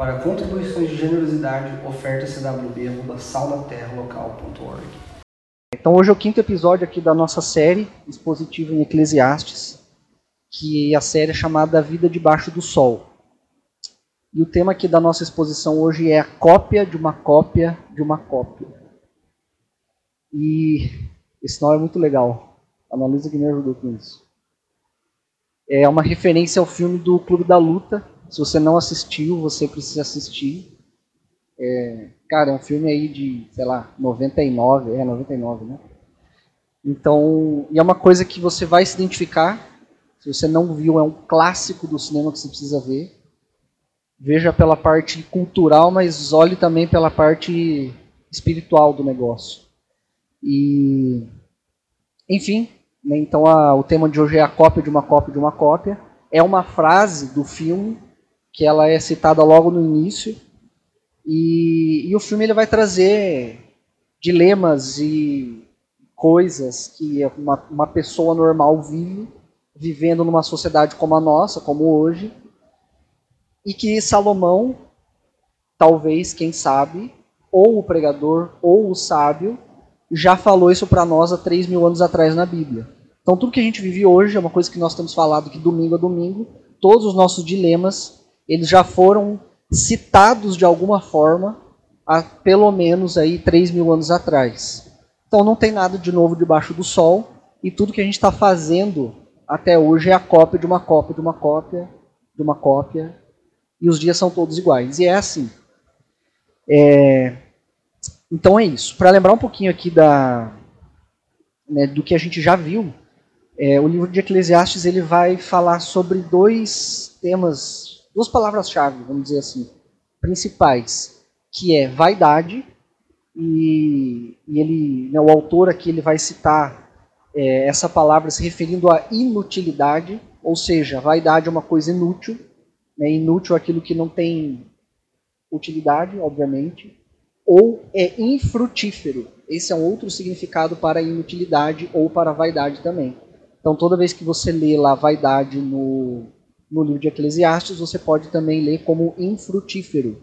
Para contribuições de generosidade, oferta cwb.saunaterralocal.org. Então hoje é o quinto episódio aqui da nossa série expositiva em Eclesiastes, que a série é chamada A Vida Debaixo do Sol. E o tema aqui da nossa exposição hoje é a cópia de uma cópia de uma cópia. E esse nome é muito legal. A Analisa que me ajudou com isso. É uma referência ao filme do Clube da Luta. Se você não assistiu, você precisa assistir. É, cara, é um filme aí de, sei lá, 99, é 99, né? Então, e é uma coisa que você vai se identificar. Se você não viu, é um clássico do cinema que você precisa ver. Veja pela parte cultural, mas olhe também pela parte espiritual do negócio. E, enfim, né, então a, o tema de hoje é a cópia de uma cópia de uma cópia. É uma frase do filme que ela é citada logo no início e, e o filme ele vai trazer dilemas e coisas que uma, uma pessoa normal vive, vivendo numa sociedade como a nossa, como hoje, e que Salomão, talvez, quem sabe, ou o pregador, ou o sábio, já falou isso para nós há 3 mil anos atrás na Bíblia. Então, tudo que a gente vive hoje é uma coisa que nós temos falado aqui domingo a domingo. Todos os nossos dilemas, eles já foram citados de alguma forma há pelo menos aí 3 mil anos atrás. Então não tem nada de novo debaixo do sol e tudo que a gente está fazendo até hoje é a cópia de uma cópia de uma cópia de uma cópia e os dias são todos iguais. E é assim. É... Então é isso. Para lembrar um pouquinho aqui da, né, do que a gente já viu, é, o livro de Eclesiastes ele vai falar sobre dois temas duas palavras-chave, vamos dizer assim, principais, que é vaidade, e, e ele, né, o autor aqui ele vai citar é, essa palavra se referindo à inutilidade, ou seja, vaidade é uma coisa inútil, né, inútil é aquilo que não tem utilidade, obviamente, ou é infrutífero. Esse é um outro significado para inutilidade ou para vaidade também. Então, toda vez que você lê lá vaidade no, no livro de Eclesiastes, você pode também ler como infrutífero,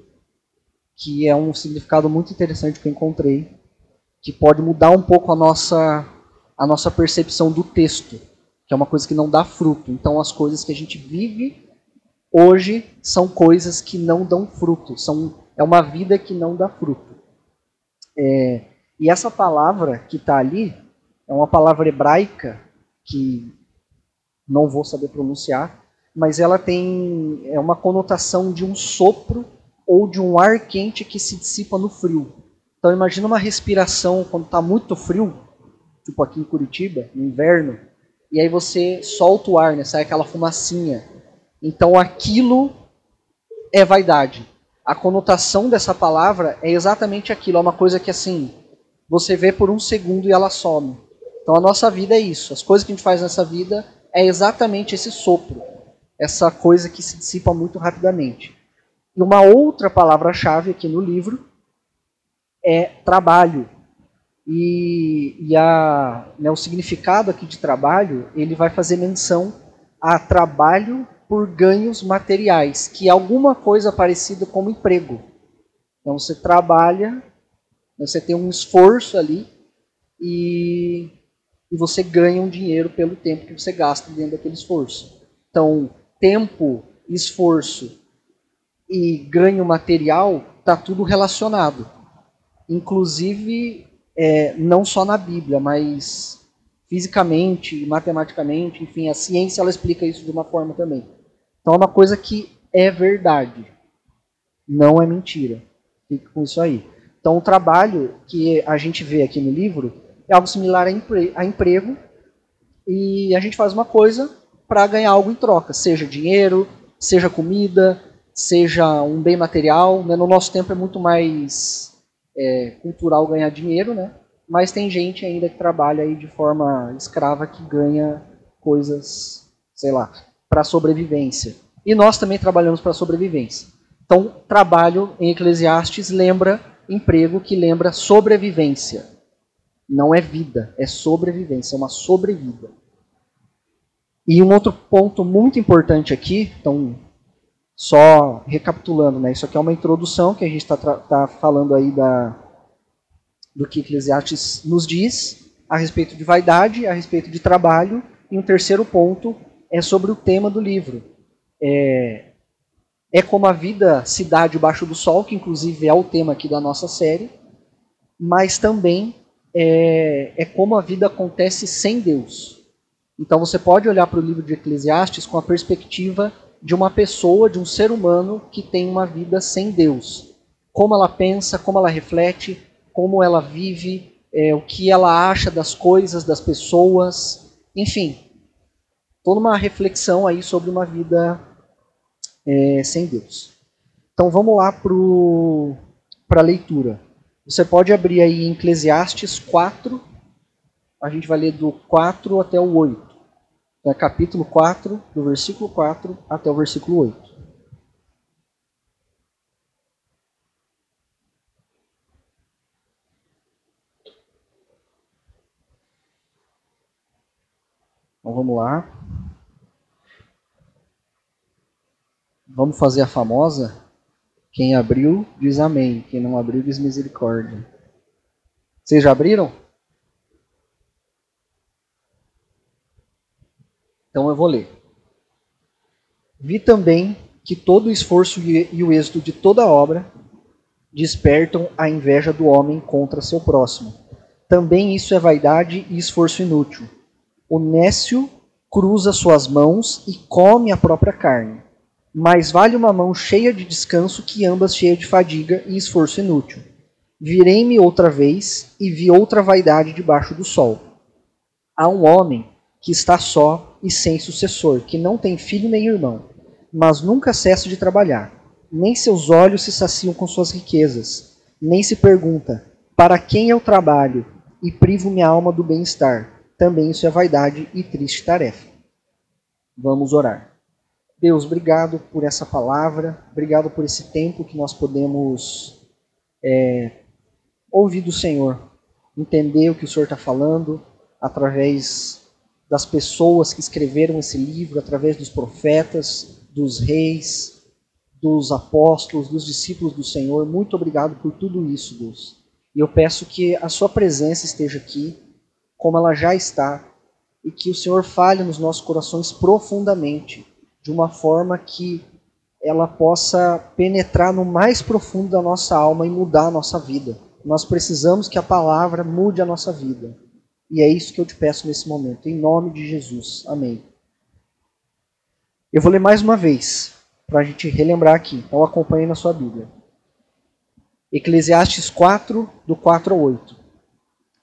que é um significado muito interessante que eu encontrei, que pode mudar um pouco a nossa, a nossa percepção do texto, que é uma coisa que não dá fruto. Então, as coisas que a gente vive hoje são coisas que não dão fruto, são, é uma vida que não dá fruto. É, e essa palavra que está ali é uma palavra hebraica que não vou saber pronunciar, mas ela tem é uma conotação de um sopro ou de um ar quente que se dissipa no frio. Então imagina uma respiração quando está muito frio, tipo aqui em Curitiba, no inverno, e aí você solta o ar, né, sai aquela fumacinha. Então aquilo é vaidade. A conotação dessa palavra é exatamente aquilo, é uma coisa que assim, você vê por um segundo e ela some. Então a nossa vida é isso, as coisas que a gente faz nessa vida é exatamente esse sopro essa coisa que se dissipa muito rapidamente. E uma outra palavra-chave aqui no livro é trabalho. E, e a, né, o significado aqui de trabalho, ele vai fazer menção a trabalho por ganhos materiais, que é alguma coisa parecida como emprego. Então você trabalha, você tem um esforço ali e, e você ganha um dinheiro pelo tempo que você gasta dentro daquele esforço. Então, tempo, esforço e ganho material, está tudo relacionado. Inclusive, é, não só na Bíblia, mas fisicamente, matematicamente, enfim, a ciência ela explica isso de uma forma também. Então é uma coisa que é verdade, não é mentira. Fique com isso aí. Então o trabalho que a gente vê aqui no livro é algo similar a, empre a emprego, e a gente faz uma coisa para ganhar algo em troca, seja dinheiro, seja comida, seja um bem material. Né? No nosso tempo é muito mais é, cultural ganhar dinheiro, né? mas tem gente ainda que trabalha aí de forma escrava que ganha coisas, sei lá, para sobrevivência. E nós também trabalhamos para sobrevivência. Então, trabalho em Eclesiastes lembra emprego que lembra sobrevivência. Não é vida, é sobrevivência, é uma sobrevida. E um outro ponto muito importante aqui, então Só recapitulando, né? Isso aqui é uma introdução que a gente está tá falando aí da, do que Eclesiastes nos diz a respeito de vaidade, a respeito de trabalho, e um terceiro ponto é sobre o tema do livro. É, é como a vida se dá debaixo do sol, que inclusive é o tema aqui da nossa série, mas também é, é como a vida acontece sem Deus. Então você pode olhar para o livro de Eclesiastes com a perspectiva de uma pessoa, de um ser humano que tem uma vida sem Deus. Como ela pensa, como ela reflete, como ela vive, é, o que ela acha das coisas, das pessoas, enfim, toda uma reflexão aí sobre uma vida é, sem Deus. Então vamos lá para a leitura. Você pode abrir aí em Eclesiastes 4, a gente vai ler do 4 até o 8 é capítulo 4, do versículo 4 até o versículo 8. Então vamos lá. Vamos fazer a famosa. Quem abriu, diz amém. Quem não abriu, diz misericórdia. Vocês já abriram? Então eu vou ler. Vi também que todo o esforço e o êxito de toda obra despertam a inveja do homem contra seu próximo. Também isso é vaidade e esforço inútil. O nécio cruza suas mãos e come a própria carne. Mais vale uma mão cheia de descanso que ambas cheias de fadiga e esforço inútil. Virei-me outra vez e vi outra vaidade debaixo do sol. Há um homem que está só e sem sucessor, que não tem filho nem irmão, mas nunca cessa de trabalhar. Nem seus olhos se saciam com suas riquezas, nem se pergunta: para quem eu trabalho e privo minha alma do bem-estar? Também isso é vaidade e triste tarefa. Vamos orar. Deus, obrigado por essa palavra, obrigado por esse tempo que nós podemos é, ouvir do Senhor, entender o que o Senhor está falando através das pessoas que escreveram esse livro, através dos profetas, dos reis, dos apóstolos, dos discípulos do Senhor. Muito obrigado por tudo isso, Deus. E eu peço que a Sua presença esteja aqui, como ela já está, e que o Senhor fale nos nossos corações profundamente, de uma forma que ela possa penetrar no mais profundo da nossa alma e mudar a nossa vida. Nós precisamos que a palavra mude a nossa vida. E é isso que eu te peço nesse momento, em nome de Jesus. Amém. Eu vou ler mais uma vez, para a gente relembrar aqui. Então acompanhe na sua Bíblia. Eclesiastes 4, do 4 ao 8.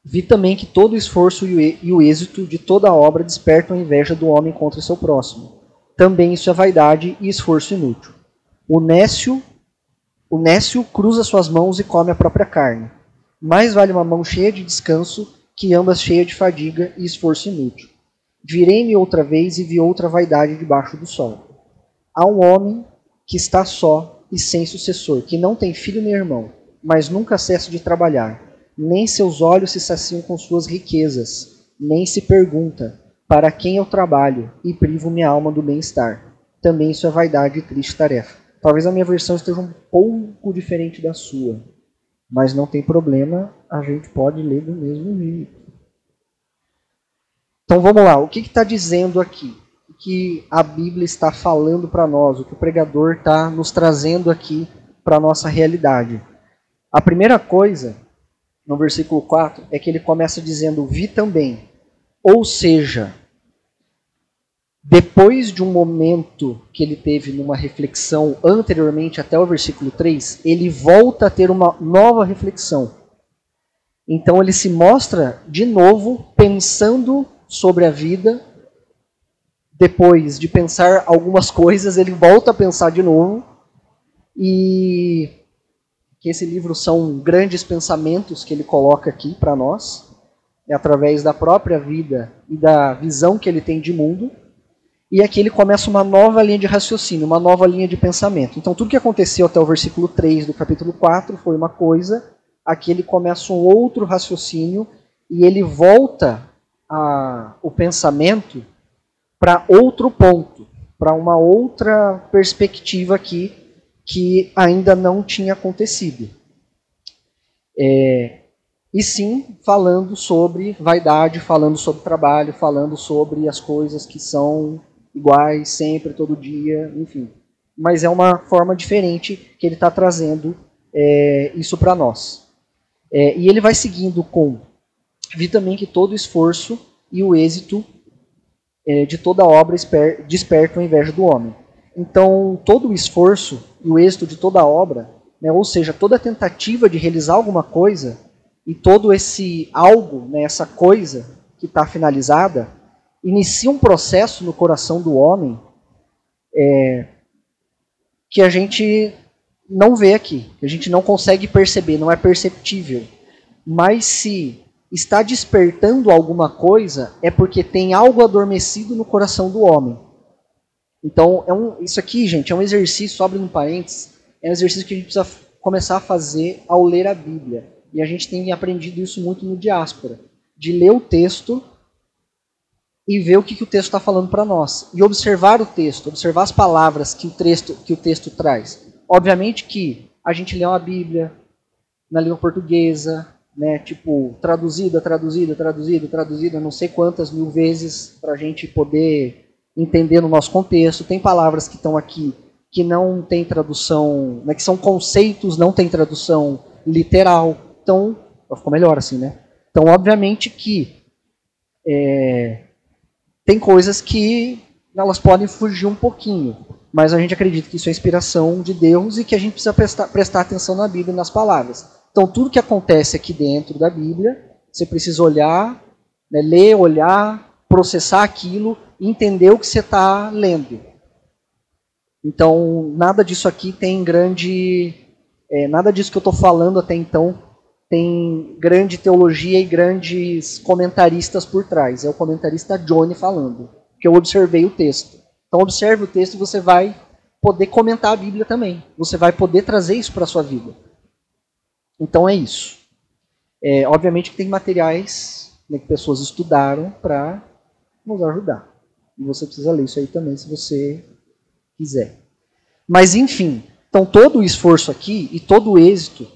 Vi também que todo o esforço e o êxito de toda obra despertam a inveja do homem contra seu próximo. Também isso é vaidade e esforço inútil. O nécio, o nécio cruza suas mãos e come a própria carne. Mais vale uma mão cheia de descanso que ambas cheias de fadiga e esforço inútil. Virei-me outra vez e vi outra vaidade debaixo do sol. Há um homem que está só e sem sucessor, que não tem filho nem irmão, mas nunca cessa de trabalhar, nem seus olhos se saciam com suas riquezas, nem se pergunta para quem eu trabalho e privo minha alma do bem-estar. Também isso é vaidade e triste tarefa. Talvez a minha versão esteja um pouco diferente da sua, mas não tem problema, a gente pode ler do mesmo jeito. Então vamos lá, o que está dizendo aqui? O que a Bíblia está falando para nós, o que o pregador está nos trazendo aqui para a nossa realidade. A primeira coisa, no versículo 4, é que ele começa dizendo: Vi também. Ou seja, depois de um momento que ele teve numa reflexão anteriormente até o versículo 3, ele volta a ter uma nova reflexão. Então ele se mostra de novo pensando sobre a vida. Depois de pensar algumas coisas, ele volta a pensar de novo. E que esse livro são grandes pensamentos que ele coloca aqui para nós, é através da própria vida e da visão que ele tem de mundo. E aqui ele começa uma nova linha de raciocínio, uma nova linha de pensamento. Então, tudo que aconteceu até o versículo 3 do capítulo 4 foi uma coisa, aqui ele começa um outro raciocínio e ele volta a, o pensamento para outro ponto, para uma outra perspectiva aqui que ainda não tinha acontecido. É, e sim falando sobre vaidade, falando sobre trabalho, falando sobre as coisas que são iguais sempre, todo dia, enfim. Mas é uma forma diferente que ele está trazendo é, isso para nós. É, e ele vai seguindo com: vi também que todo esforço e o êxito é, de toda obra despertam a inveja do homem. Então, todo o esforço e o êxito de toda obra, né, ou seja, toda tentativa de realizar alguma coisa, e todo esse algo, né, essa coisa que está finalizada, inicia um processo no coração do homem é, que a gente não vê aqui, que a gente não consegue perceber, não é perceptível. Mas se está despertando alguma coisa, é porque tem algo adormecido no coração do homem. Então, é um, isso aqui, gente, é um exercício, abre um parênteses, é um exercício que a gente precisa começar a fazer ao ler a Bíblia. E a gente tem aprendido isso muito no diáspora, de ler o texto e ver o que, que o texto está falando para nós. E observar o texto, observar as palavras que o, texto, que o texto traz. Obviamente que a gente lê uma Bíblia na língua portuguesa, né, tipo, traduzida, traduzida, traduzida, traduzida, não sei quantas mil vezes para a gente poder entender no nosso contexto. Tem palavras que estão aqui que não tem tradução, né, que são conceitos, não tem tradução literal. Então, ficou melhor assim, né? Então, obviamente que é, tem coisas que elas podem fugir um pouquinho, mas a gente acredita que isso é inspiração de Deus e que a gente precisa prestar, prestar atenção na Bíblia e nas palavras. Então, tudo que acontece aqui dentro da Bíblia, você precisa olhar, né, ler, olhar, processar aquilo e entender o que você está lendo. Então, nada disso aqui tem grande. É, nada disso que eu estou falando até então tem grande teologia e grandes comentaristas por trás. É o comentarista Johnny falando, que eu observei o texto. Então observe o texto e você vai poder comentar a Bíblia também. Você vai poder trazer isso para a sua vida. Então é isso. É, obviamente que tem materiais né, que pessoas estudaram para nos ajudar. E você precisa ler isso aí também se você quiser. Mas enfim, então todo o esforço aqui e todo o êxito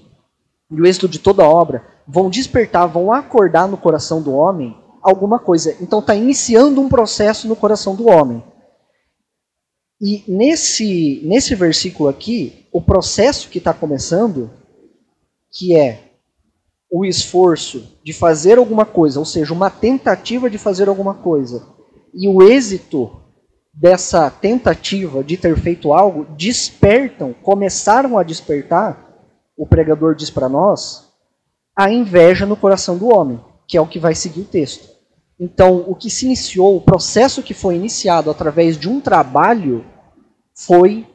e o êxito de toda obra vão despertar, vão acordar no coração do homem alguma coisa. Então está iniciando um processo no coração do homem. E nesse, nesse versículo aqui, o processo que está começando, que é o esforço de fazer alguma coisa, ou seja, uma tentativa de fazer alguma coisa, e o êxito dessa tentativa de ter feito algo, despertam, começaram a despertar o pregador diz para nós, a inveja no coração do homem, que é o que vai seguir o texto. Então, o que se iniciou, o processo que foi iniciado através de um trabalho, foi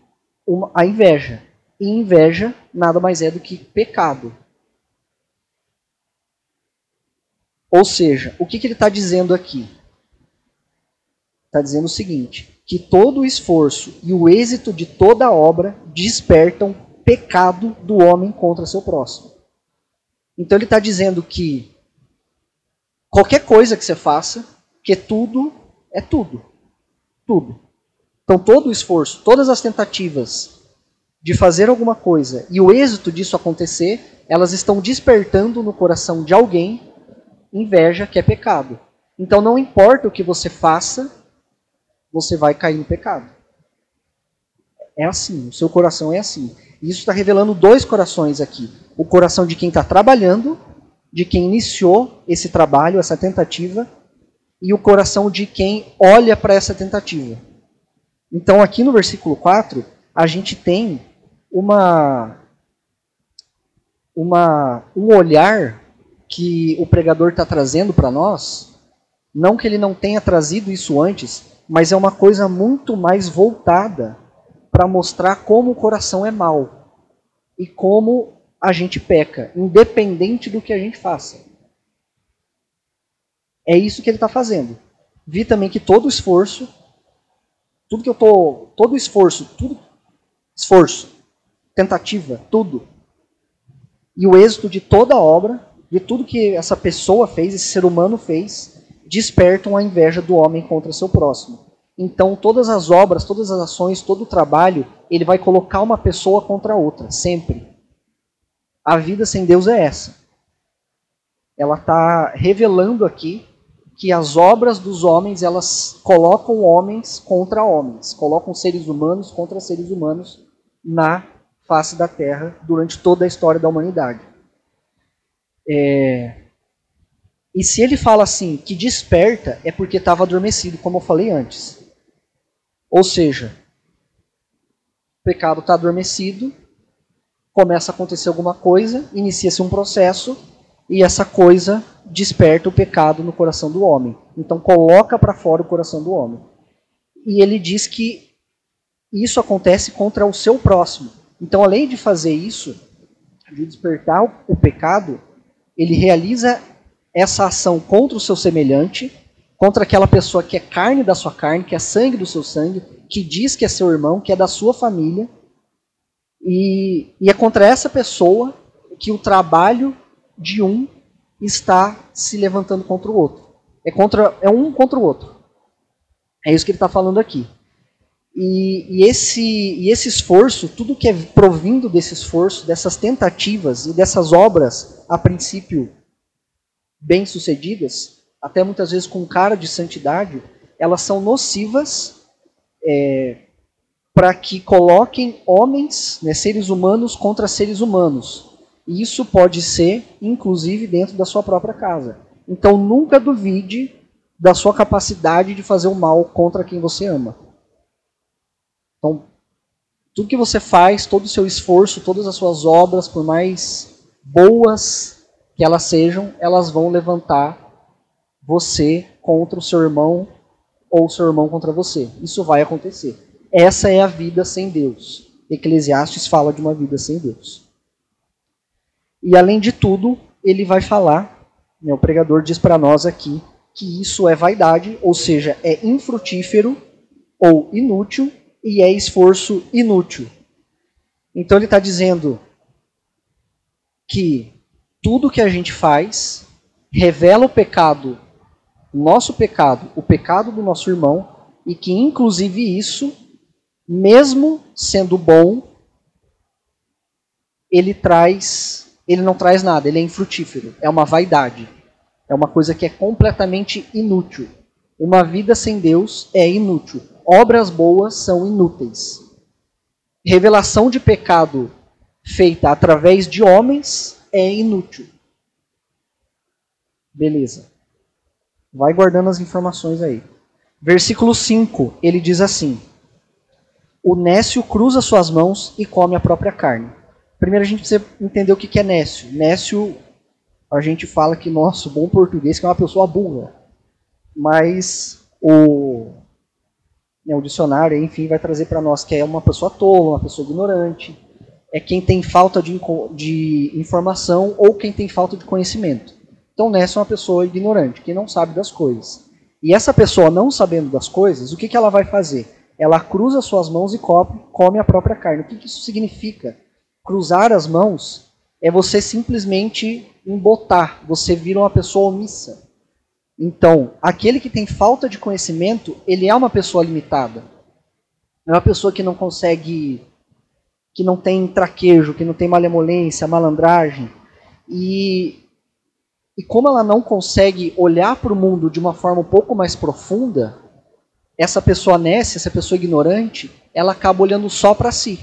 uma, a inveja. E inveja nada mais é do que pecado. Ou seja, o que, que ele está dizendo aqui? Está dizendo o seguinte: que todo o esforço e o êxito de toda a obra despertam pecado do homem contra seu próximo. Então ele está dizendo que qualquer coisa que você faça, que tudo é tudo. Tudo. Então todo o esforço, todas as tentativas de fazer alguma coisa e o êxito disso acontecer, elas estão despertando no coração de alguém inveja, que é pecado. Então não importa o que você faça, você vai cair no pecado. É assim, o seu coração é assim. Isso está revelando dois corações aqui: o coração de quem está trabalhando, de quem iniciou esse trabalho, essa tentativa, e o coração de quem olha para essa tentativa. Então, aqui no versículo 4, a gente tem uma, uma, um olhar que o pregador está trazendo para nós. Não que ele não tenha trazido isso antes, mas é uma coisa muito mais voltada para mostrar como o coração é mau e como a gente peca, independente do que a gente faça. É isso que ele está fazendo. Vi também que todo esforço, tudo que eu tô, todo esforço, tudo esforço, tentativa, tudo, e o êxito de toda a obra, de tudo que essa pessoa fez, esse ser humano fez, despertam a inveja do homem contra seu próximo. Então, todas as obras, todas as ações, todo o trabalho, ele vai colocar uma pessoa contra a outra, sempre. A vida sem Deus é essa. Ela está revelando aqui que as obras dos homens, elas colocam homens contra homens, colocam seres humanos contra seres humanos na face da Terra durante toda a história da humanidade. É... E se ele fala assim, que desperta, é porque estava adormecido, como eu falei antes. Ou seja, o pecado está adormecido, começa a acontecer alguma coisa, inicia-se um processo e essa coisa desperta o pecado no coração do homem. Então coloca para fora o coração do homem. E ele diz que isso acontece contra o seu próximo. Então, além de fazer isso, de despertar o pecado, ele realiza essa ação contra o seu semelhante contra aquela pessoa que é carne da sua carne, que é sangue do seu sangue, que diz que é seu irmão, que é da sua família. E, e é contra essa pessoa que o trabalho de um está se levantando contra o outro. É, contra, é um contra o outro. É isso que ele está falando aqui. E, e, esse, e esse esforço, tudo que é provindo desse esforço, dessas tentativas e dessas obras, a princípio bem-sucedidas, até muitas vezes com cara de santidade, elas são nocivas é, para que coloquem homens, né, seres humanos, contra seres humanos. E isso pode ser, inclusive, dentro da sua própria casa. Então nunca duvide da sua capacidade de fazer o mal contra quem você ama. Então, tudo que você faz, todo o seu esforço, todas as suas obras, por mais boas que elas sejam, elas vão levantar você contra o seu irmão ou o seu irmão contra você. Isso vai acontecer. Essa é a vida sem Deus. Eclesiastes fala de uma vida sem Deus. E além de tudo, ele vai falar, né, o pregador diz para nós aqui, que isso é vaidade, ou seja, é infrutífero ou inútil e é esforço inútil. Então ele está dizendo que tudo que a gente faz revela o pecado nosso pecado, o pecado do nosso irmão, e que inclusive isso, mesmo sendo bom, ele traz, ele não traz nada, ele é infrutífero, é uma vaidade. É uma coisa que é completamente inútil. Uma vida sem Deus é inútil. Obras boas são inúteis. Revelação de pecado feita através de homens é inútil. Beleza. Vai guardando as informações aí. Versículo 5, ele diz assim: O nécio cruza suas mãos e come a própria carne. Primeiro a gente precisa entender o que é nécio. Nécio, a gente fala que, nosso bom português, que é uma pessoa burra. Mas o, né, o dicionário, enfim, vai trazer para nós que é uma pessoa tola, uma pessoa ignorante. É quem tem falta de, de informação ou quem tem falta de conhecimento. Então, Nessa é uma pessoa ignorante, que não sabe das coisas. E essa pessoa não sabendo das coisas, o que, que ela vai fazer? Ela cruza suas mãos e come a própria carne. O que, que isso significa? Cruzar as mãos é você simplesmente embotar, você vira uma pessoa omissa. Então, aquele que tem falta de conhecimento, ele é uma pessoa limitada. É uma pessoa que não consegue, que não tem traquejo, que não tem malemolência, malandragem. E e como ela não consegue olhar para o mundo de uma forma um pouco mais profunda, essa pessoa nessa, essa pessoa ignorante, ela acaba olhando só para si.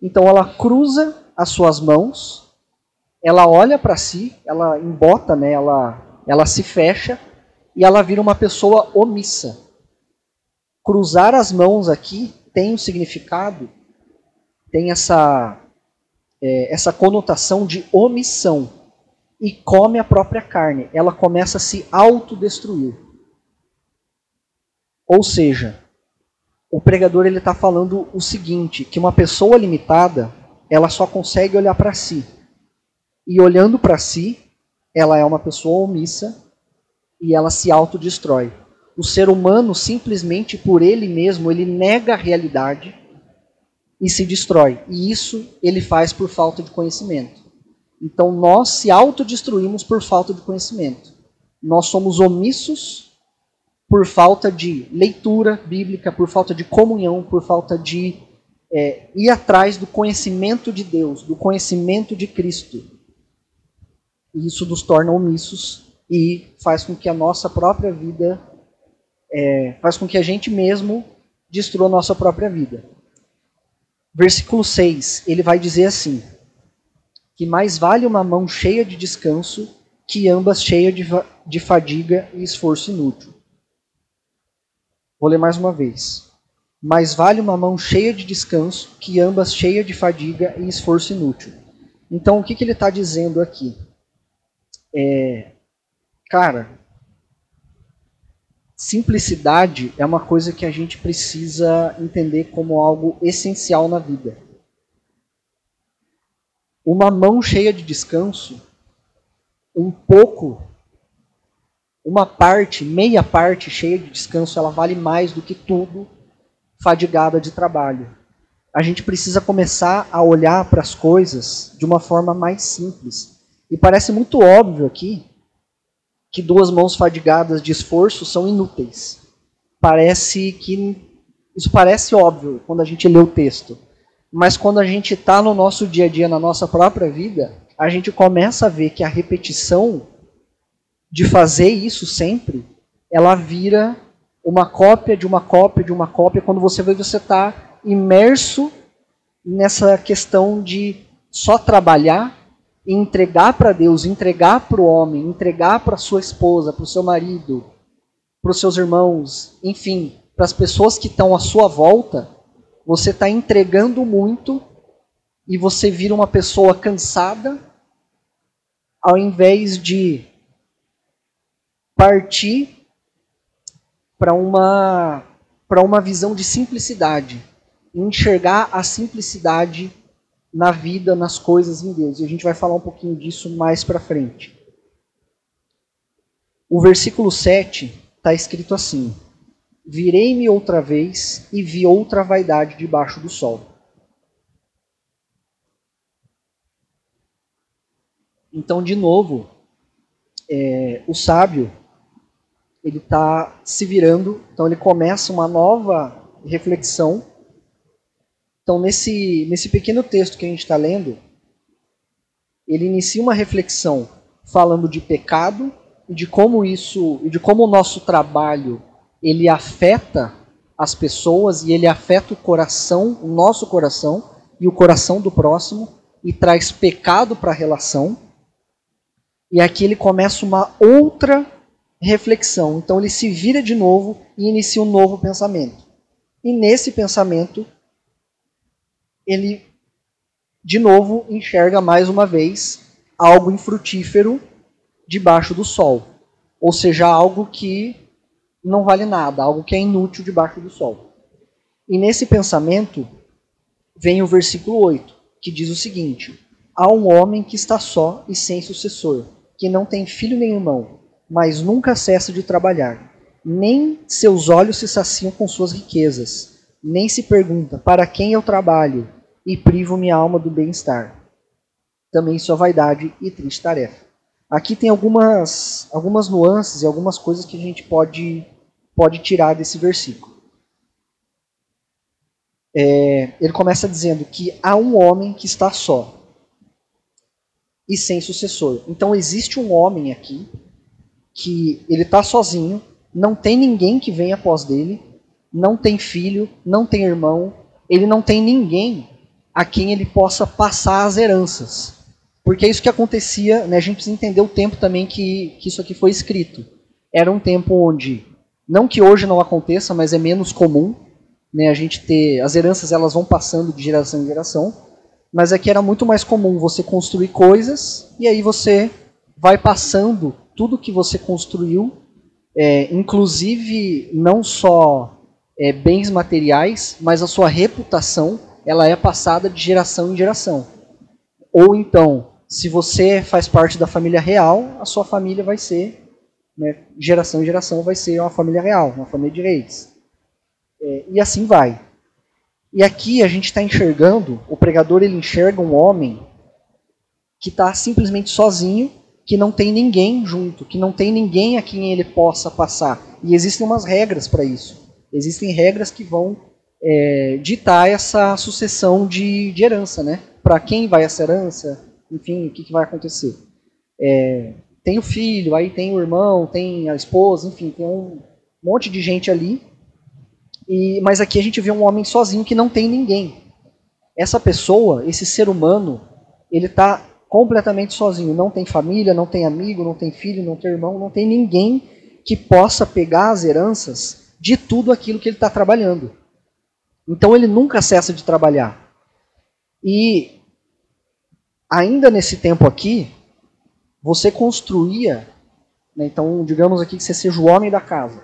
Então ela cruza as suas mãos, ela olha para si, ela embota, né, ela, ela se fecha e ela vira uma pessoa omissa. Cruzar as mãos aqui tem um significado, tem essa, é, essa conotação de omissão e come a própria carne. Ela começa a se autodestruir. Ou seja, o pregador ele está falando o seguinte, que uma pessoa limitada, ela só consegue olhar para si. E olhando para si, ela é uma pessoa omissa e ela se autodestrói. O ser humano, simplesmente por ele mesmo, ele nega a realidade e se destrói. E isso ele faz por falta de conhecimento. Então nós se autodestruímos por falta de conhecimento. Nós somos omissos por falta de leitura bíblica, por falta de comunhão, por falta de é, ir atrás do conhecimento de Deus, do conhecimento de Cristo. E isso nos torna omissos e faz com que a nossa própria vida, é, faz com que a gente mesmo destrua a nossa própria vida. Versículo 6, ele vai dizer assim: que mais vale uma mão cheia de descanso que ambas cheias de, de fadiga e esforço inútil. Vou ler mais uma vez. Mais vale uma mão cheia de descanso que ambas cheias de fadiga e esforço inútil. Então, o que, que ele está dizendo aqui? É, cara, simplicidade é uma coisa que a gente precisa entender como algo essencial na vida. Uma mão cheia de descanso, um pouco, uma parte, meia parte cheia de descanso, ela vale mais do que tudo fadigada de trabalho. A gente precisa começar a olhar para as coisas de uma forma mais simples. E parece muito óbvio aqui que duas mãos fadigadas de esforço são inúteis. Parece que isso parece óbvio quando a gente lê o texto. Mas quando a gente está no nosso dia a dia, na nossa própria vida, a gente começa a ver que a repetição de fazer isso sempre, ela vira uma cópia de uma cópia de uma cópia, quando você vê você está imerso nessa questão de só trabalhar e entregar para Deus, entregar para o homem, entregar para sua esposa, para o seu marido, para os seus irmãos, enfim, para as pessoas que estão à sua volta, você está entregando muito e você vira uma pessoa cansada, ao invés de partir para uma para uma visão de simplicidade, enxergar a simplicidade na vida, nas coisas em Deus. E a gente vai falar um pouquinho disso mais para frente. O versículo 7 está escrito assim: Virei-me outra vez e vi outra vaidade debaixo do sol. Então, de novo, é, o sábio ele está se virando, então ele começa uma nova reflexão. Então, nesse, nesse pequeno texto que a gente está lendo, ele inicia uma reflexão falando de pecado e de como isso, e de como o nosso trabalho ele afeta as pessoas e ele afeta o coração, o nosso coração e o coração do próximo e traz pecado para a relação. E aqui ele começa uma outra reflexão. Então ele se vira de novo e inicia um novo pensamento. E nesse pensamento, ele de novo enxerga mais uma vez algo infrutífero debaixo do sol. Ou seja, algo que não vale nada, algo que é inútil debaixo do sol. E nesse pensamento vem o versículo 8, que diz o seguinte: Há um homem que está só e sem sucessor, que não tem filho nem irmão mas nunca cessa de trabalhar. Nem seus olhos se saciam com suas riquezas, nem se pergunta para quem eu trabalho e privo minha alma do bem-estar. Também sua vaidade e triste tarefa. Aqui tem algumas, algumas nuances e algumas coisas que a gente pode, pode tirar desse versículo. É, ele começa dizendo que há um homem que está só e sem sucessor. Então existe um homem aqui que ele está sozinho, não tem ninguém que venha após dele, não tem filho, não tem irmão, ele não tem ninguém a quem ele possa passar as heranças. Porque é isso que acontecia, né, a gente precisa entender o tempo também que, que isso aqui foi escrito. Era um tempo onde, não que hoje não aconteça, mas é menos comum, né, a gente ter, as heranças elas vão passando de geração em geração, mas aqui era muito mais comum você construir coisas e aí você vai passando tudo que você construiu, é, inclusive não só é, bens materiais, mas a sua reputação, ela é passada de geração em geração. Ou então, se você faz parte da família real, a sua família vai ser, né, geração em geração, vai ser uma família real, uma família de reis. É, e assim vai. E aqui a gente está enxergando, o pregador ele enxerga um homem que está simplesmente sozinho que não tem ninguém junto, que não tem ninguém a quem ele possa passar. E existem umas regras para isso. Existem regras que vão é, ditar essa sucessão de, de herança, né? Para quem vai essa herança, enfim, o que, que vai acontecer. É, tem o filho, aí tem o irmão, tem a esposa, enfim, tem um monte de gente ali. E, mas aqui a gente vê um homem sozinho que não tem ninguém. Essa pessoa, esse ser humano, ele está completamente sozinho. Não tem família, não tem amigo, não tem filho, não tem irmão, não tem ninguém que possa pegar as heranças de tudo aquilo que ele está trabalhando. Então ele nunca cessa de trabalhar. E ainda nesse tempo aqui, você construía, né, então digamos aqui que você seja o homem da casa.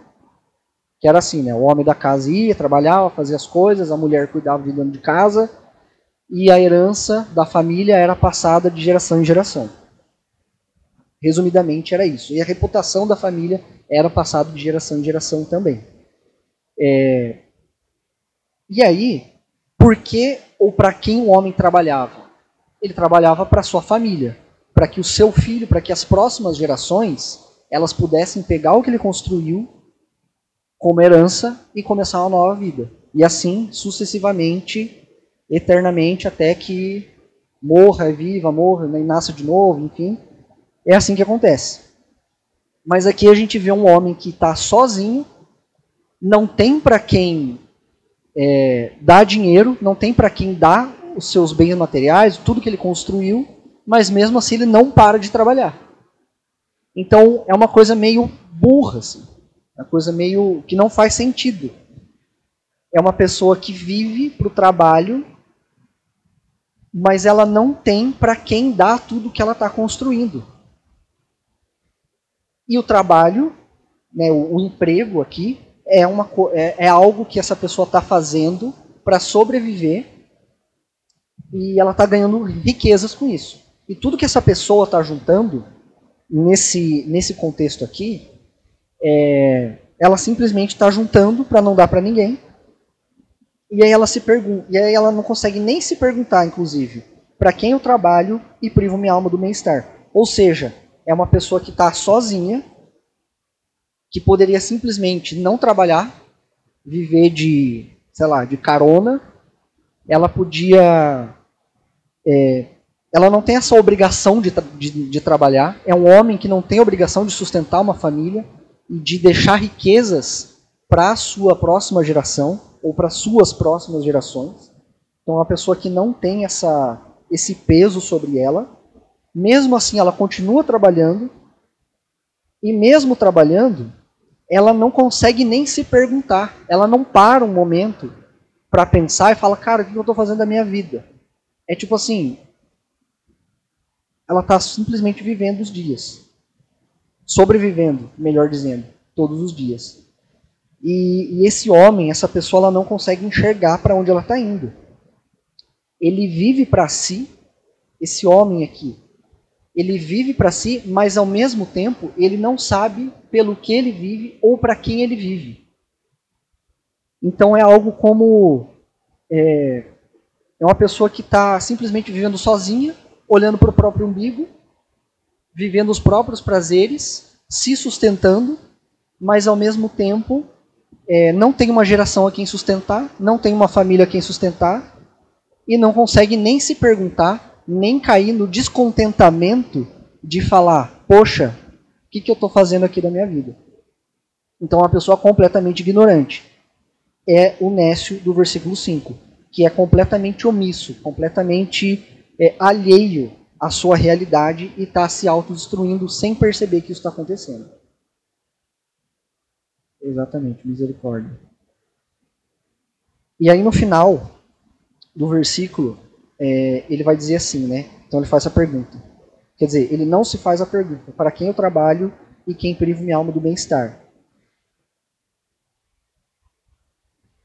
Que era assim, né? O homem da casa ia, trabalhava, fazia as coisas, a mulher cuidava de dentro de casa, e a herança da família era passada de geração em geração. Resumidamente era isso. E a reputação da família era passada de geração em geração também. É... E aí, por que ou para quem o homem trabalhava? Ele trabalhava para sua família, para que o seu filho, para que as próximas gerações, elas pudessem pegar o que ele construiu como herança e começar uma nova vida. E assim, sucessivamente, eternamente até que morra, viva, morra, né, nasça de novo, enfim. É assim que acontece. Mas aqui a gente vê um homem que está sozinho, não tem para quem é, dar dinheiro, não tem para quem dar os seus bens materiais, tudo que ele construiu, mas mesmo assim ele não para de trabalhar. Então é uma coisa meio burra, assim, uma coisa meio que não faz sentido. É uma pessoa que vive para o trabalho mas ela não tem para quem dar tudo que ela está construindo. E o trabalho, né, o, o emprego aqui, é, uma, é, é algo que essa pessoa está fazendo para sobreviver e ela está ganhando riquezas com isso. E tudo que essa pessoa está juntando, nesse, nesse contexto aqui, é, ela simplesmente está juntando para não dar para ninguém e aí ela se pergunta, e aí ela não consegue nem se perguntar, inclusive, para quem eu trabalho e privo minha alma do bem-estar. Ou seja, é uma pessoa que está sozinha, que poderia simplesmente não trabalhar, viver de, sei lá, de carona. Ela podia, é, ela não tem essa obrigação de, de, de trabalhar. É um homem que não tem obrigação de sustentar uma família e de deixar riquezas para a sua próxima geração ou para suas próximas gerações. Então, é uma pessoa que não tem essa, esse peso sobre ela, mesmo assim ela continua trabalhando, e mesmo trabalhando, ela não consegue nem se perguntar, ela não para um momento para pensar e fala, cara, o que eu estou fazendo da minha vida? É tipo assim, ela está simplesmente vivendo os dias, sobrevivendo, melhor dizendo, todos os dias. E, e esse homem, essa pessoa, ela não consegue enxergar para onde ela está indo. Ele vive para si, esse homem aqui, ele vive para si, mas ao mesmo tempo ele não sabe pelo que ele vive ou para quem ele vive. Então é algo como é, é uma pessoa que está simplesmente vivendo sozinha, olhando para o próprio umbigo, vivendo os próprios prazeres, se sustentando, mas ao mesmo tempo é, não tem uma geração a quem sustentar, não tem uma família a quem sustentar, e não consegue nem se perguntar, nem cair no descontentamento de falar: Poxa, o que, que eu estou fazendo aqui da minha vida? Então, é uma pessoa completamente ignorante. É o Nécio do versículo 5, que é completamente omisso, completamente é, alheio à sua realidade e está se autodestruindo sem perceber que isso está acontecendo. Exatamente, misericórdia. E aí no final do versículo, é, ele vai dizer assim, né? Então ele faz essa pergunta. Quer dizer, ele não se faz a pergunta: para quem eu trabalho e quem privo minha alma do bem-estar?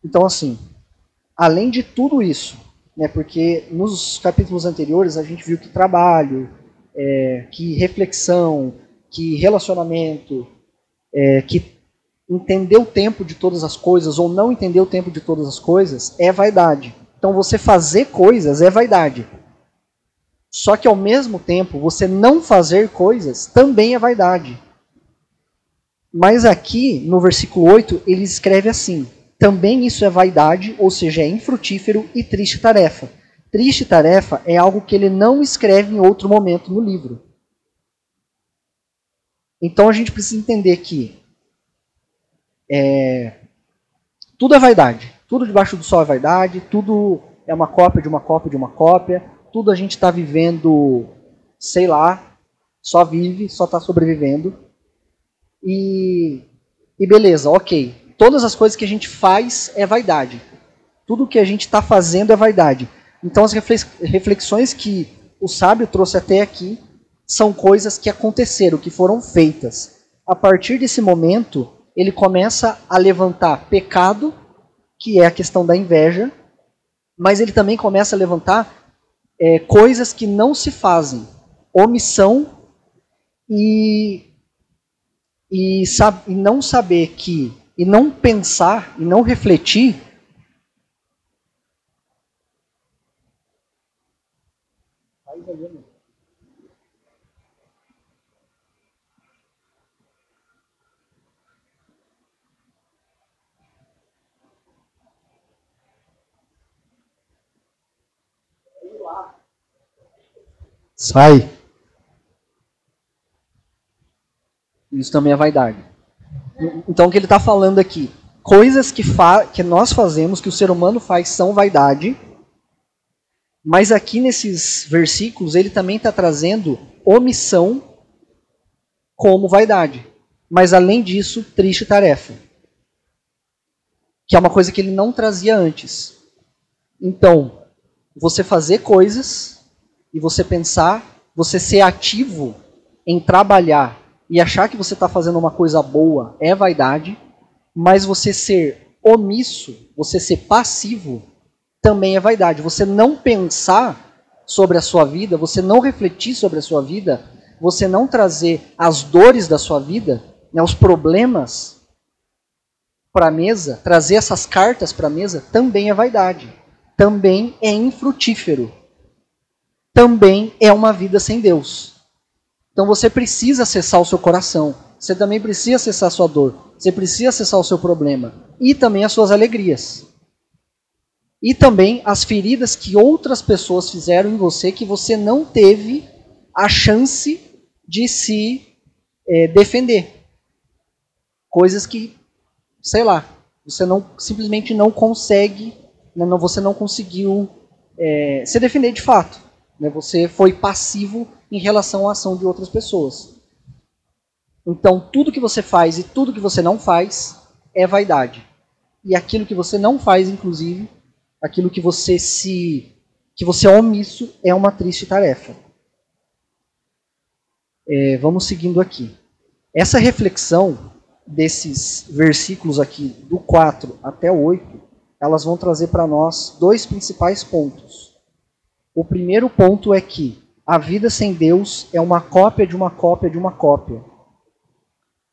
Então, assim, além de tudo isso, né, porque nos capítulos anteriores a gente viu que trabalho, é, que reflexão, que relacionamento, é, que entender o tempo de todas as coisas ou não entender o tempo de todas as coisas é vaidade. Então você fazer coisas é vaidade. Só que ao mesmo tempo, você não fazer coisas também é vaidade. Mas aqui, no versículo 8, ele escreve assim: também isso é vaidade, ou seja, é infrutífero e triste tarefa. Triste tarefa é algo que ele não escreve em outro momento no livro. Então a gente precisa entender que é, tudo é vaidade. Tudo debaixo do sol é vaidade, tudo é uma cópia de uma cópia de uma cópia, tudo a gente está vivendo, sei lá, só vive, só está sobrevivendo. E, e beleza, ok. Todas as coisas que a gente faz é vaidade. Tudo que a gente está fazendo é vaidade. Então as reflexões que o sábio trouxe até aqui são coisas que aconteceram, que foram feitas. A partir desse momento, ele começa a levantar pecado, que é a questão da inveja, mas ele também começa a levantar é, coisas que não se fazem, omissão e, e, e não saber que, e não pensar, e não refletir Sai. Isso também é vaidade. Então o que ele está falando aqui? Coisas que, que nós fazemos, que o ser humano faz, são vaidade. Mas aqui nesses versículos ele também está trazendo omissão como vaidade. Mas além disso, triste tarefa. Que é uma coisa que ele não trazia antes. Então, você fazer coisas e você pensar, você ser ativo em trabalhar e achar que você está fazendo uma coisa boa é vaidade, mas você ser omisso, você ser passivo, também é vaidade. Você não pensar sobre a sua vida, você não refletir sobre a sua vida, você não trazer as dores da sua vida, né, os problemas para a mesa, trazer essas cartas para a mesa, também é vaidade. Também é infrutífero também é uma vida sem Deus. Então você precisa acessar o seu coração. Você também precisa acessar a sua dor. Você precisa acessar o seu problema. E também as suas alegrias. E também as feridas que outras pessoas fizeram em você que você não teve a chance de se é, defender. Coisas que, sei lá, você não simplesmente não consegue, né, não, você não conseguiu é, se defender de fato. Né? Você foi passivo em relação à ação de outras pessoas. Então, tudo que você faz e tudo que você não faz é vaidade. E aquilo que você não faz, inclusive, aquilo que você se que você é omisso é uma triste tarefa. É, vamos seguindo aqui. Essa reflexão desses versículos aqui, do 4 até o 8, elas vão trazer para nós dois principais pontos. O primeiro ponto é que a vida sem Deus é uma cópia de uma cópia de uma cópia.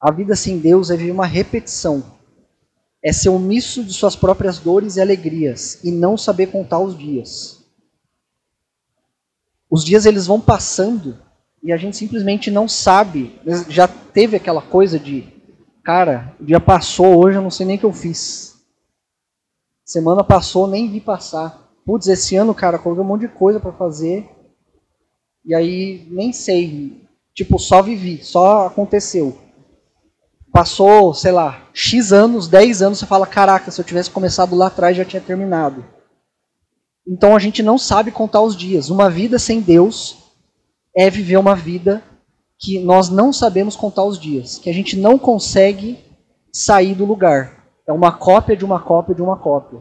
A vida sem Deus é uma repetição. É ser omisso de suas próprias dores e alegrias e não saber contar os dias. Os dias eles vão passando e a gente simplesmente não sabe. Já teve aquela coisa de, cara, o dia passou, hoje eu não sei nem o que eu fiz. Semana passou, nem vi passar. Putz, esse ano, cara, coloquei um monte de coisa para fazer. E aí, nem sei. Tipo, só vivi, só aconteceu. Passou, sei lá, X anos, 10 anos, você fala, caraca, se eu tivesse começado lá atrás já tinha terminado. Então a gente não sabe contar os dias. Uma vida sem Deus é viver uma vida que nós não sabemos contar os dias, que a gente não consegue sair do lugar. É uma cópia de uma cópia de uma cópia.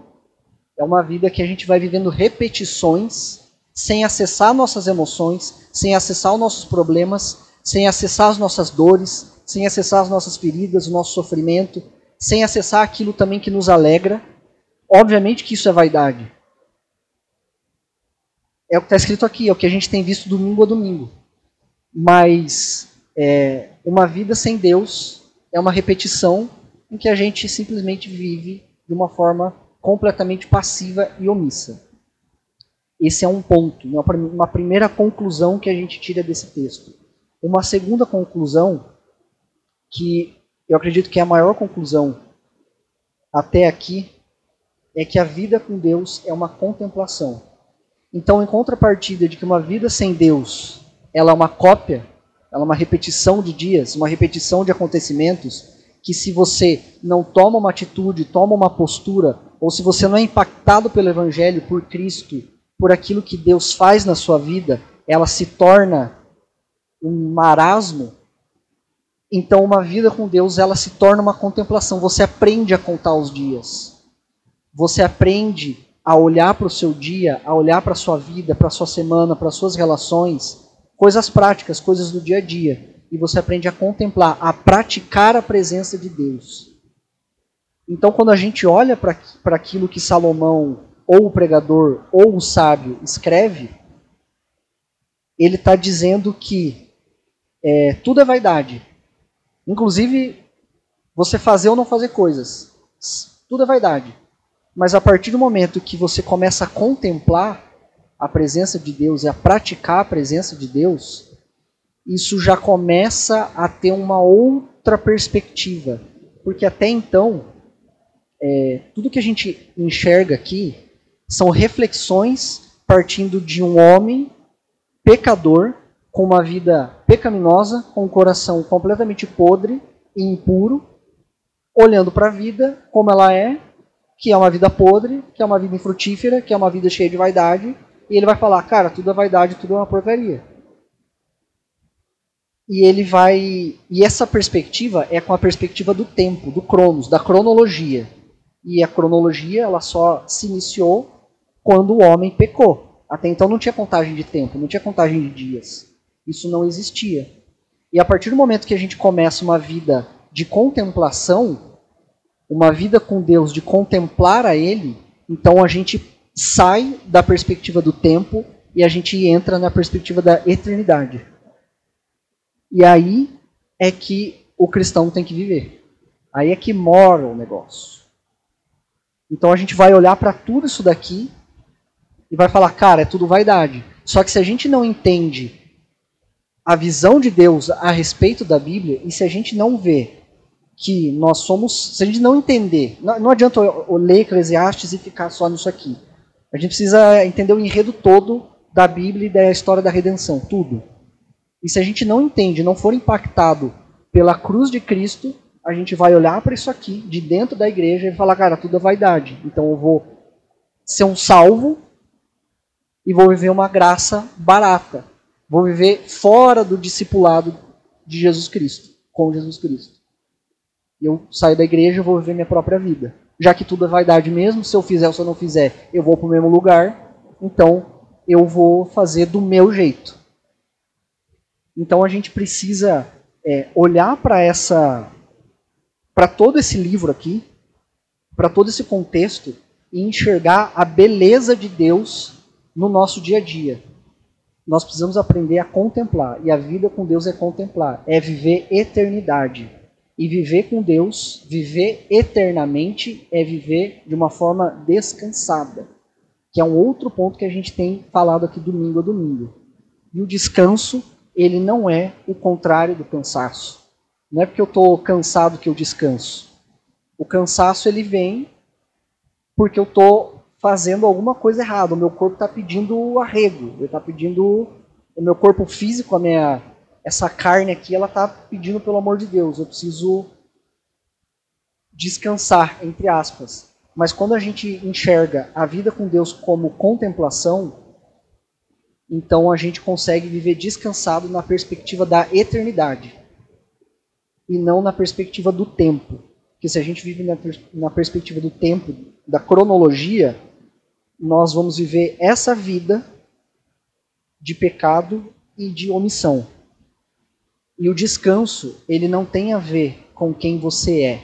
É uma vida que a gente vai vivendo repetições, sem acessar nossas emoções, sem acessar os nossos problemas, sem acessar as nossas dores, sem acessar as nossas feridas, o nosso sofrimento, sem acessar aquilo também que nos alegra. Obviamente que isso é vaidade. É o que está escrito aqui, é o que a gente tem visto domingo a domingo. Mas é, uma vida sem Deus é uma repetição em que a gente simplesmente vive de uma forma completamente passiva e omissa. Esse é um ponto, uma primeira conclusão que a gente tira desse texto. Uma segunda conclusão, que eu acredito que é a maior conclusão até aqui, é que a vida com Deus é uma contemplação. Então, em contrapartida de que uma vida sem Deus, ela é uma cópia, ela é uma repetição de dias, uma repetição de acontecimentos, que se você não toma uma atitude, toma uma postura, ou se você não é impactado pelo evangelho, por Cristo, por aquilo que Deus faz na sua vida, ela se torna um marasmo. Então, uma vida com Deus, ela se torna uma contemplação. Você aprende a contar os dias. Você aprende a olhar para o seu dia, a olhar para a sua vida, para a sua semana, para as suas relações, coisas práticas, coisas do dia a dia. E você aprende a contemplar, a praticar a presença de Deus. Então, quando a gente olha para aquilo que Salomão ou o pregador ou o sábio escreve, ele está dizendo que é, tudo é vaidade. Inclusive, você fazer ou não fazer coisas. Tudo é vaidade. Mas a partir do momento que você começa a contemplar a presença de Deus e a praticar a presença de Deus, isso já começa a ter uma outra perspectiva. Porque até então, é, tudo que a gente enxerga aqui são reflexões partindo de um homem pecador, com uma vida pecaminosa, com um coração completamente podre e impuro, olhando para a vida como ela é, que é uma vida podre, que é uma vida infrutífera, que é uma vida cheia de vaidade, e ele vai falar, cara, tudo é vaidade, tudo é uma porcaria. E ele vai. E essa perspectiva é com a perspectiva do tempo, do cronos, da cronologia. E a cronologia ela só se iniciou quando o homem pecou. Até então não tinha contagem de tempo, não tinha contagem de dias. Isso não existia. E a partir do momento que a gente começa uma vida de contemplação, uma vida com Deus, de contemplar a Ele, então a gente sai da perspectiva do tempo e a gente entra na perspectiva da eternidade. E aí é que o cristão tem que viver. Aí é que mora o negócio. Então a gente vai olhar para tudo isso daqui e vai falar, cara, é tudo vaidade. Só que se a gente não entende a visão de Deus a respeito da Bíblia, e se a gente não vê que nós somos, se a gente não entender, não, não adianta eu, eu ler Eclesiastes e ficar só nisso aqui. A gente precisa entender o enredo todo da Bíblia e da história da redenção, tudo. E se a gente não entende, não for impactado pela cruz de Cristo, a gente vai olhar para isso aqui, de dentro da igreja, e falar, cara, tudo é vaidade. Então eu vou ser um salvo e vou viver uma graça barata. Vou viver fora do discipulado de Jesus Cristo, com Jesus Cristo. Eu saio da igreja e vou viver minha própria vida. Já que tudo é vaidade mesmo, se eu fizer ou se eu não fizer, eu vou para o mesmo lugar, então eu vou fazer do meu jeito. Então a gente precisa é, olhar para essa, para todo esse livro aqui, para todo esse contexto e enxergar a beleza de Deus no nosso dia a dia. Nós precisamos aprender a contemplar, e a vida com Deus é contemplar, é viver eternidade. E viver com Deus, viver eternamente, é viver de uma forma descansada, que é um outro ponto que a gente tem falado aqui domingo a domingo. E o descanso, ele não é o contrário do cansaço. Não é porque eu estou cansado que eu descanso. O cansaço ele vem porque eu estou fazendo alguma coisa errada. O meu corpo está pedindo arrego. Ele está pedindo. O meu corpo físico, a minha, essa carne aqui, ela está pedindo pelo amor de Deus. Eu preciso descansar, entre aspas. Mas quando a gente enxerga a vida com Deus como contemplação, então a gente consegue viver descansado na perspectiva da eternidade e não na perspectiva do tempo. Porque se a gente vive na, na perspectiva do tempo, da cronologia, nós vamos viver essa vida de pecado e de omissão. E o descanso, ele não tem a ver com quem você é.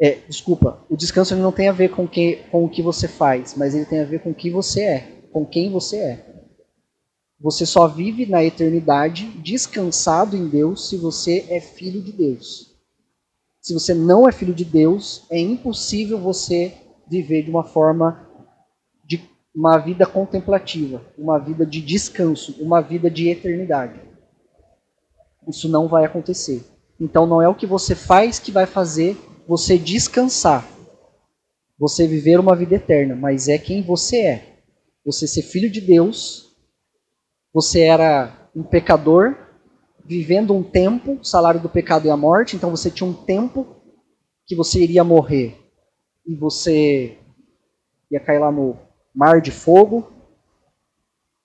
é desculpa, o descanso ele não tem a ver com, que, com o que você faz, mas ele tem a ver com o que você é, com quem você é. Você só vive na eternidade descansado em Deus se você é filho de Deus. Se você não é filho de Deus, é impossível você viver de uma forma de uma vida contemplativa, uma vida de descanso, uma vida de eternidade. Isso não vai acontecer. Então não é o que você faz que vai fazer você descansar, você viver uma vida eterna, mas é quem você é. Você ser filho de Deus, você era um pecador, vivendo um tempo, o salário do pecado é a morte, então você tinha um tempo que você iria morrer e você ia cair lá no mar de fogo,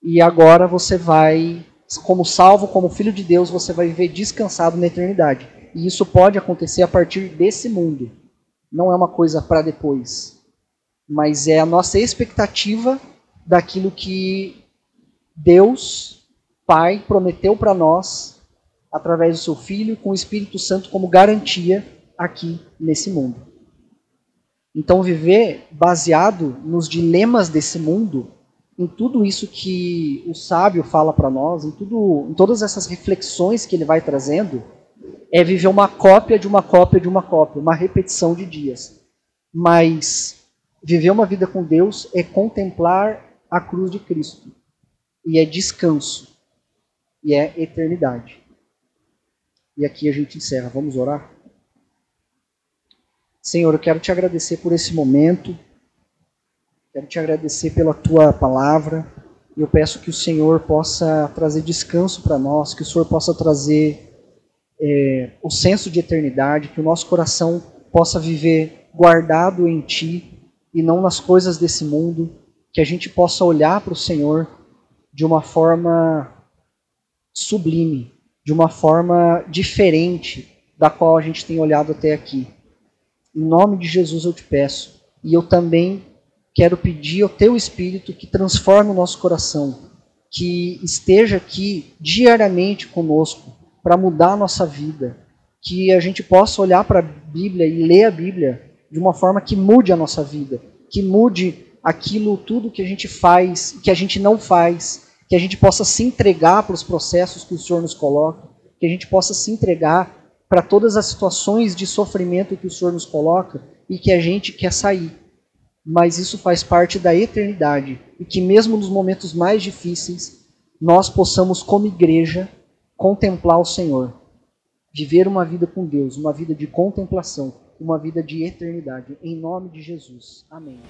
e agora você vai, como salvo, como filho de Deus, você vai viver descansado na eternidade. E isso pode acontecer a partir desse mundo. Não é uma coisa para depois. Mas é a nossa expectativa daquilo que Deus, Pai, prometeu para nós através do seu Filho, com o Espírito Santo como garantia aqui nesse mundo. Então, viver baseado nos dilemas desse mundo, em tudo isso que o sábio fala para nós, em, tudo, em todas essas reflexões que ele vai trazendo, é viver uma cópia de uma cópia de uma cópia, uma repetição de dias. Mas viver uma vida com Deus é contemplar a cruz de Cristo. E é descanso. E é eternidade. E aqui a gente encerra. Vamos orar? Senhor, eu quero te agradecer por esse momento. Quero te agradecer pela tua palavra. Eu peço que o Senhor possa trazer descanso para nós, que o Senhor possa trazer é, o senso de eternidade, que o nosso coração possa viver guardado em Ti e não nas coisas desse mundo, que a gente possa olhar para o Senhor de uma forma sublime, de uma forma diferente da qual a gente tem olhado até aqui. Em nome de Jesus eu te peço, e eu também quero pedir ao Teu Espírito que transforme o nosso coração, que esteja aqui diariamente conosco, para mudar a nossa vida. Que a gente possa olhar para a Bíblia e ler a Bíblia de uma forma que mude a nossa vida, que mude aquilo tudo que a gente faz, que a gente não faz, que a gente possa se entregar para os processos que o Senhor nos coloca, que a gente possa se entregar para todas as situações de sofrimento que o Senhor nos coloca e que a gente quer sair. Mas isso faz parte da eternidade e que mesmo nos momentos mais difíceis nós possamos como igreja contemplar o Senhor, viver uma vida com Deus, uma vida de contemplação, uma vida de eternidade. Em nome de Jesus. Amém.